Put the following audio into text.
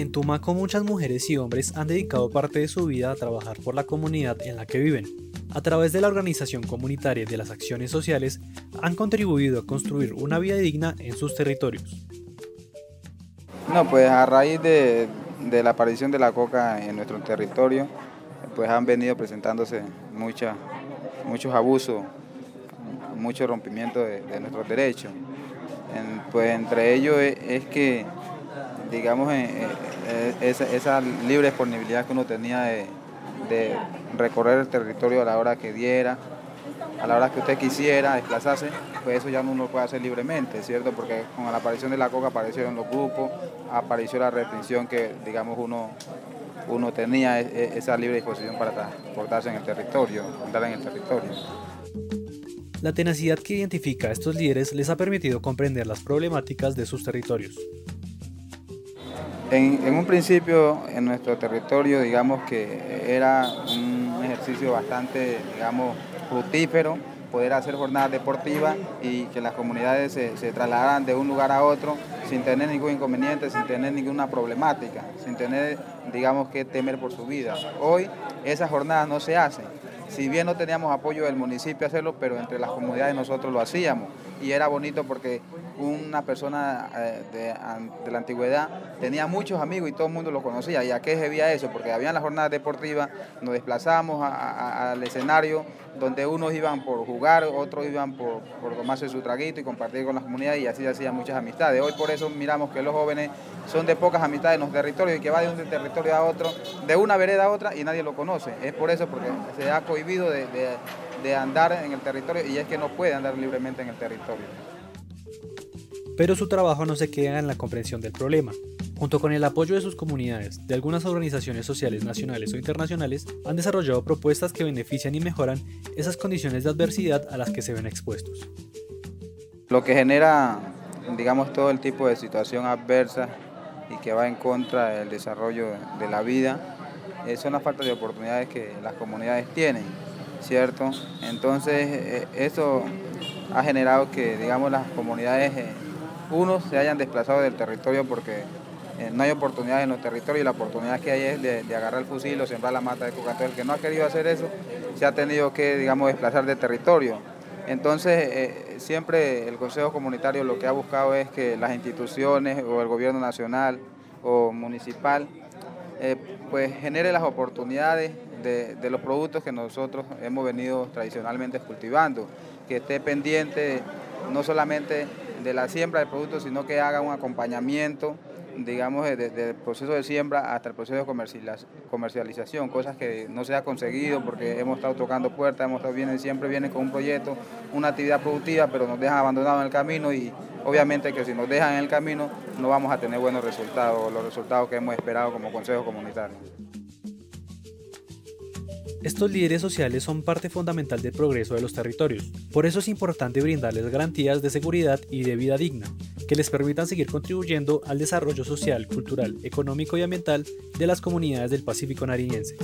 En Tumaco muchas mujeres y hombres han dedicado parte de su vida a trabajar por la comunidad en la que viven. A través de la organización comunitaria y de las acciones sociales han contribuido a construir una vida digna en sus territorios. No, pues a raíz de, la aparición de la coca en nuestro territorio, pues han venido presentándose muchos abusos, mucho rompimiento de, nuestros derechos. pues entre ellos es que digamos, eh, eh, esa, libre disponibilidad que uno tenía de, recorrer el territorio a la hora que diera, a la hora que usted quisiera desplazarse, pues eso ya uno lo puede hacer libremente, ¿cierto? Porque con la aparición de la coca aparecieron los grupos, apareció la restricción que, digamos, uno, uno tenía e, e, esa libre disposición para transportarse en el territorio, andar en el territorio. La tenacidad que identifica a estos líderes les ha permitido comprender las problemáticas de sus territorios. En, un principio en nuestro territorio digamos que era un ejercicio bastante digamos fructífero poder hacer jornadas deportivas y que las comunidades se, se, trasladaran de un lugar a otro sin tener ningún inconveniente, sin tener ninguna problemática, sin tener, digamos, que temer por su vida. Hoy esas jornadas no se hacen. Si bien no teníamos apoyo del municipio a hacerlo, pero entre las comunidades nosotros lo hacíamos. Y era bonito porque una persona eh, de, la antigüedad tenía muchos amigos y todo el mundo lo conocía. ¿Y a qué se veía eso? Porque había las jornadas deportivas, nos desplazábamos al escenario donde unos iban por jugar, otros iban por, tomarse su traguito y compartir con las comunidades y así hacían muchas amistades. Hoy por eso miramos que los jóvenes son de pocas amistades en los territorios y que va de un territorio a otro, de una vereda a otra y nadie lo conoce. Es por eso porque se ha cohibido de, de andar en el territorio y es que no puede andar libremente en el territorio. Pero su trabajo no se queda en la comprensión del problema. Junto con el apoyo de sus comunidades, de algunas organizaciones sociales nacionales o internacionales, han desarrollado propuestas que benefician y mejoran esas condiciones de adversidad a las que se ven expuestos. Lo que genera, digamos, todo el tipo de situación adversa y que va en contra del desarrollo de la vida, son las faltas de oportunidades que las comunidades tienen, ¿cierto? Entonces, eh, eso ha generado que, digamos, las comunidades, eh, unos se hayan desplazado del territorio porque no hay oportunidades en los territorios y la oportunidad que hay es de, agarrar el fusil o sembrar la mata de coca. Entonces, el que no ha querido hacer eso se ha tenido que, digamos, desplazar del territorio. Entonces, siempre el Consejo Comunitario lo que ha buscado es que las instituciones o el gobierno nacional o municipal eh, pues genere las oportunidades de, los productos que nosotros hemos venido tradicionalmente cultivando, que esté pendiente no solamente de la siembra del producto, sino que haga un acompañamiento, digamos, desde el proceso de siembra hasta el proceso de comercialización, cosas que no se ha conseguido porque hemos estado tocando puertas, hemos estado, vienen, siempre vienen con un proyecto, una actividad productiva, pero nos dejan abandonados en el camino y obviamente que si nos dejan en el camino no vamos a tener buenos resultados, los resultados que hemos esperado como Consejo Comunitario. Estos líderes sociales son parte fundamental del progreso de los territorios, por eso es importante brindarles garantías de seguridad y de vida digna, que les permitan seguir contribuyendo al desarrollo social, cultural, económico y ambiental de las comunidades del Pacífico nariñense.